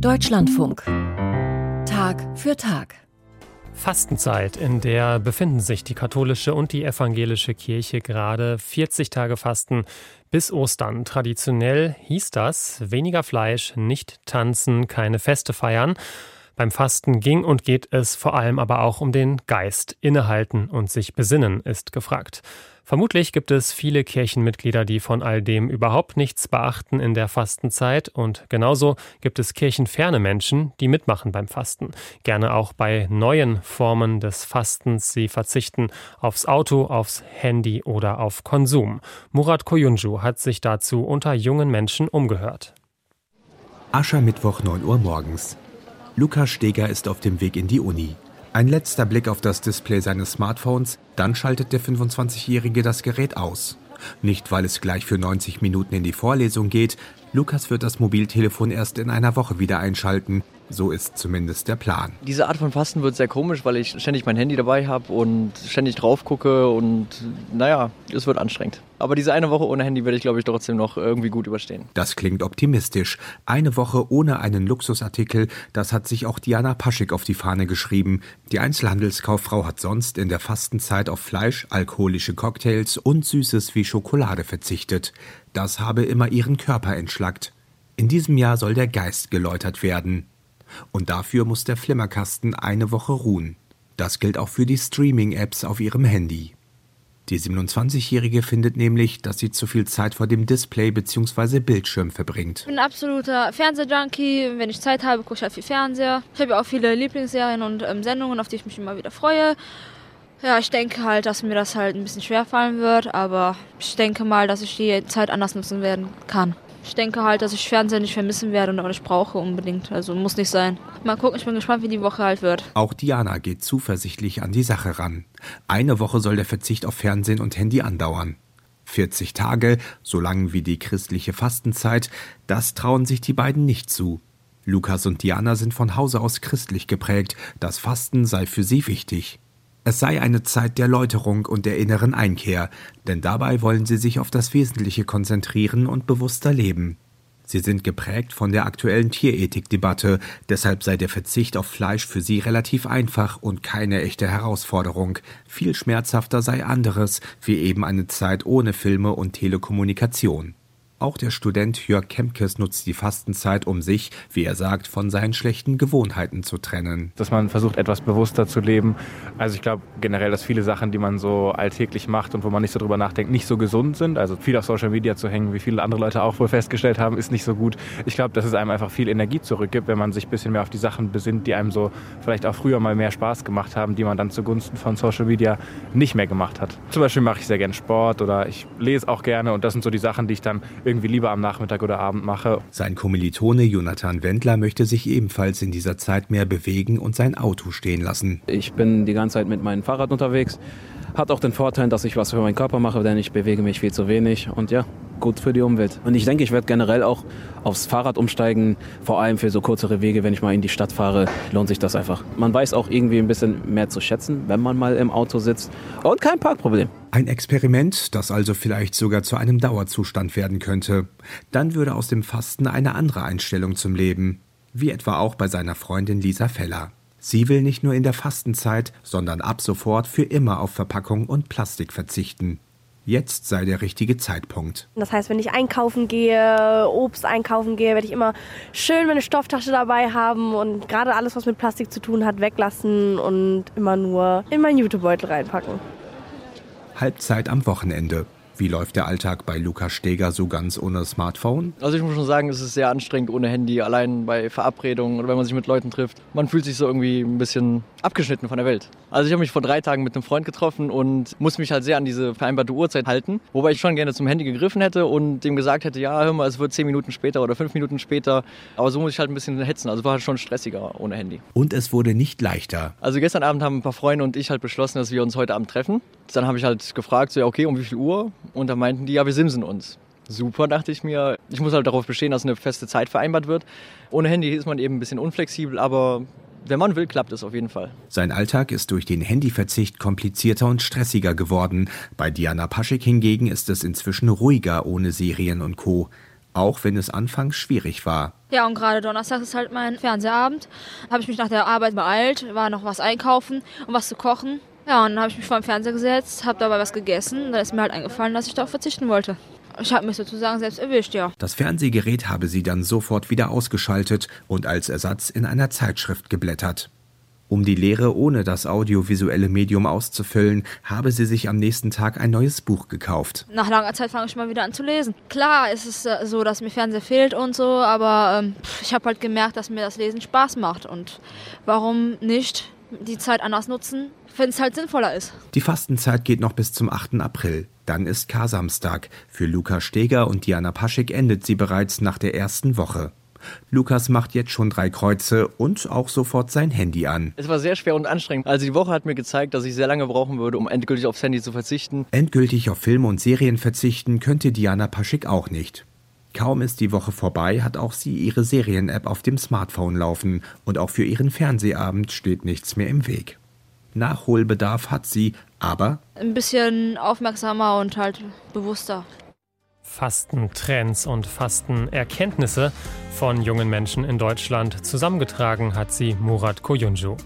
Deutschlandfunk. Tag für Tag. Fastenzeit, in der befinden sich die katholische und die evangelische Kirche gerade 40 Tage Fasten bis Ostern. Traditionell hieß das weniger Fleisch, nicht tanzen, keine Feste feiern. Beim Fasten ging und geht es vor allem aber auch um den Geist. Innehalten und sich besinnen ist gefragt. Vermutlich gibt es viele Kirchenmitglieder, die von all dem überhaupt nichts beachten in der Fastenzeit und genauso gibt es kirchenferne Menschen, die mitmachen beim Fasten. Gerne auch bei neuen Formen des Fastens. Sie verzichten aufs Auto, aufs Handy oder auf Konsum. Murat Koyunju hat sich dazu unter jungen Menschen umgehört. Aschermittwoch 9 Uhr morgens. Lukas Steger ist auf dem Weg in die Uni. Ein letzter Blick auf das Display seines Smartphones, dann schaltet der 25-Jährige das Gerät aus. Nicht, weil es gleich für 90 Minuten in die Vorlesung geht, Lukas wird das Mobiltelefon erst in einer Woche wieder einschalten, so ist zumindest der Plan. Diese Art von Fasten wird sehr komisch, weil ich ständig mein Handy dabei habe und ständig drauf gucke und naja, es wird anstrengend. Aber diese eine Woche ohne Handy werde ich, glaube ich, trotzdem noch irgendwie gut überstehen. Das klingt optimistisch. Eine Woche ohne einen Luxusartikel, das hat sich auch Diana Paschik auf die Fahne geschrieben. Die Einzelhandelskauffrau hat sonst in der Fastenzeit auf Fleisch, alkoholische Cocktails und Süßes wie Schokolade verzichtet. Das habe immer ihren Körper entschlackt. In diesem Jahr soll der Geist geläutert werden. Und dafür muss der Flimmerkasten eine Woche ruhen. Das gilt auch für die Streaming-Apps auf ihrem Handy. Die 27-Jährige findet nämlich, dass sie zu viel Zeit vor dem Display bzw. Bildschirm verbringt. Ich bin ein absoluter Fernsehjunkie. Wenn ich Zeit habe, gucke ich halt viel Fernseher. Ich habe ja auch viele Lieblingsserien und ähm, Sendungen, auf die ich mich immer wieder freue. Ja, ich denke halt, dass mir das halt ein bisschen schwer fallen wird, aber ich denke mal, dass ich die Zeit anders nutzen werden kann. Ich denke halt, dass ich Fernseher nicht vermissen werde und auch nicht brauche unbedingt. Also muss nicht sein. Mal gucken, ich bin gespannt, wie die Woche halt wird. Auch Diana geht zuversichtlich an die Sache ran. Eine Woche soll der Verzicht auf Fernsehen und Handy andauern. 40 Tage, so lang wie die christliche Fastenzeit, das trauen sich die beiden nicht zu. Lukas und Diana sind von Hause aus christlich geprägt, das Fasten sei für sie wichtig. Es sei eine Zeit der Läuterung und der inneren Einkehr, denn dabei wollen sie sich auf das Wesentliche konzentrieren und bewusster leben. Sie sind geprägt von der aktuellen Tierethikdebatte, deshalb sei der Verzicht auf Fleisch für sie relativ einfach und keine echte Herausforderung. Viel schmerzhafter sei anderes, wie eben eine Zeit ohne Filme und Telekommunikation. Auch der Student Jörg Kemkes nutzt die Fastenzeit, um sich, wie er sagt, von seinen schlechten Gewohnheiten zu trennen. Dass man versucht, etwas bewusster zu leben. Also ich glaube generell, dass viele Sachen, die man so alltäglich macht und wo man nicht so drüber nachdenkt, nicht so gesund sind. Also viel auf Social Media zu hängen, wie viele andere Leute auch wohl festgestellt haben, ist nicht so gut. Ich glaube, dass es einem einfach viel Energie zurückgibt, wenn man sich ein bisschen mehr auf die Sachen besinnt, die einem so vielleicht auch früher mal mehr Spaß gemacht haben, die man dann zugunsten von Social Media nicht mehr gemacht hat. Zum Beispiel mache ich sehr gerne Sport oder ich lese auch gerne und das sind so die Sachen, die ich dann irgendwie lieber am Nachmittag oder Abend mache. Sein Kommilitone Jonathan Wendler möchte sich ebenfalls in dieser Zeit mehr bewegen und sein Auto stehen lassen. Ich bin die ganze Zeit mit meinem Fahrrad unterwegs. Hat auch den Vorteil, dass ich was für meinen Körper mache, denn ich bewege mich viel zu wenig. Und ja, gut für die Umwelt. Und ich denke, ich werde generell auch aufs Fahrrad umsteigen, vor allem für so kürzere Wege, wenn ich mal in die Stadt fahre, lohnt sich das einfach. Man weiß auch irgendwie ein bisschen mehr zu schätzen, wenn man mal im Auto sitzt und kein Parkproblem. Ein Experiment, das also vielleicht sogar zu einem Dauerzustand werden könnte. Dann würde aus dem Fasten eine andere Einstellung zum Leben, wie etwa auch bei seiner Freundin Lisa Feller. Sie will nicht nur in der Fastenzeit, sondern ab sofort für immer auf Verpackung und Plastik verzichten. Jetzt sei der richtige Zeitpunkt. Das heißt, wenn ich einkaufen gehe, Obst einkaufen gehe, werde ich immer schön meine Stofftasche dabei haben und gerade alles, was mit Plastik zu tun hat, weglassen und immer nur in meinen Jutebeutel reinpacken. Halbzeit am Wochenende. Wie läuft der Alltag bei Lukas Steger so ganz ohne Smartphone? Also ich muss schon sagen, es ist sehr anstrengend ohne Handy, allein bei Verabredungen oder wenn man sich mit Leuten trifft. Man fühlt sich so irgendwie ein bisschen abgeschnitten von der Welt. Also ich habe mich vor drei Tagen mit einem Freund getroffen und muss mich halt sehr an diese vereinbarte Uhrzeit halten, wobei ich schon gerne zum Handy gegriffen hätte und dem gesagt hätte, ja, hör mal, es wird zehn Minuten später oder fünf Minuten später. Aber so muss ich halt ein bisschen hetzen. Also war halt schon stressiger ohne Handy. Und es wurde nicht leichter. Also gestern Abend haben ein paar Freunde und ich halt beschlossen, dass wir uns heute Abend treffen. Dann habe ich halt gefragt, so ja, okay, um wie viel Uhr? Und dann meinten die, ja, wir simsen uns. Super, dachte ich mir. Ich muss halt darauf bestehen, dass eine feste Zeit vereinbart wird. Ohne Handy ist man eben ein bisschen unflexibel, aber wenn man will, klappt es auf jeden Fall. Sein Alltag ist durch den Handyverzicht komplizierter und stressiger geworden. Bei Diana Paschik hingegen ist es inzwischen ruhiger ohne Serien und Co. auch wenn es anfangs schwierig war. Ja, und gerade Donnerstag ist halt mein Fernsehabend. Habe ich mich nach der Arbeit beeilt, war noch was einkaufen und was zu kochen. Ja, und dann habe ich mich vor den Fernseher gesetzt, habe dabei was gegessen. Dann ist mir halt eingefallen, dass ich darauf verzichten wollte. Ich habe mich sozusagen selbst erwischt, ja. Das Fernsehgerät habe sie dann sofort wieder ausgeschaltet und als Ersatz in einer Zeitschrift geblättert. Um die Lehre ohne das audiovisuelle Medium auszufüllen, habe sie sich am nächsten Tag ein neues Buch gekauft. Nach langer Zeit fange ich mal wieder an zu lesen. Klar ist es äh, so, dass mir Fernseher fehlt und so, aber ähm, ich habe halt gemerkt, dass mir das Lesen Spaß macht. Und warum nicht die Zeit anders nutzen, wenn es halt sinnvoller ist. Die Fastenzeit geht noch bis zum 8. April. Dann ist Kar-Samstag. Für Luca Steger und Diana Paschik endet sie bereits nach der ersten Woche. Lukas macht jetzt schon drei Kreuze und auch sofort sein Handy an. Es war sehr schwer und anstrengend. Also die Woche hat mir gezeigt, dass ich sehr lange brauchen würde, um endgültig aufs Handy zu verzichten. Endgültig auf Filme und Serien verzichten könnte Diana Paschik auch nicht. Kaum ist die Woche vorbei, hat auch sie ihre Serien-App auf dem Smartphone laufen und auch für ihren Fernsehabend steht nichts mehr im Weg. Nachholbedarf hat sie, aber ein bisschen aufmerksamer und halt bewusster. Fastentrends und Fastenerkenntnisse von jungen Menschen in Deutschland zusammengetragen hat sie Murat Koyuncu.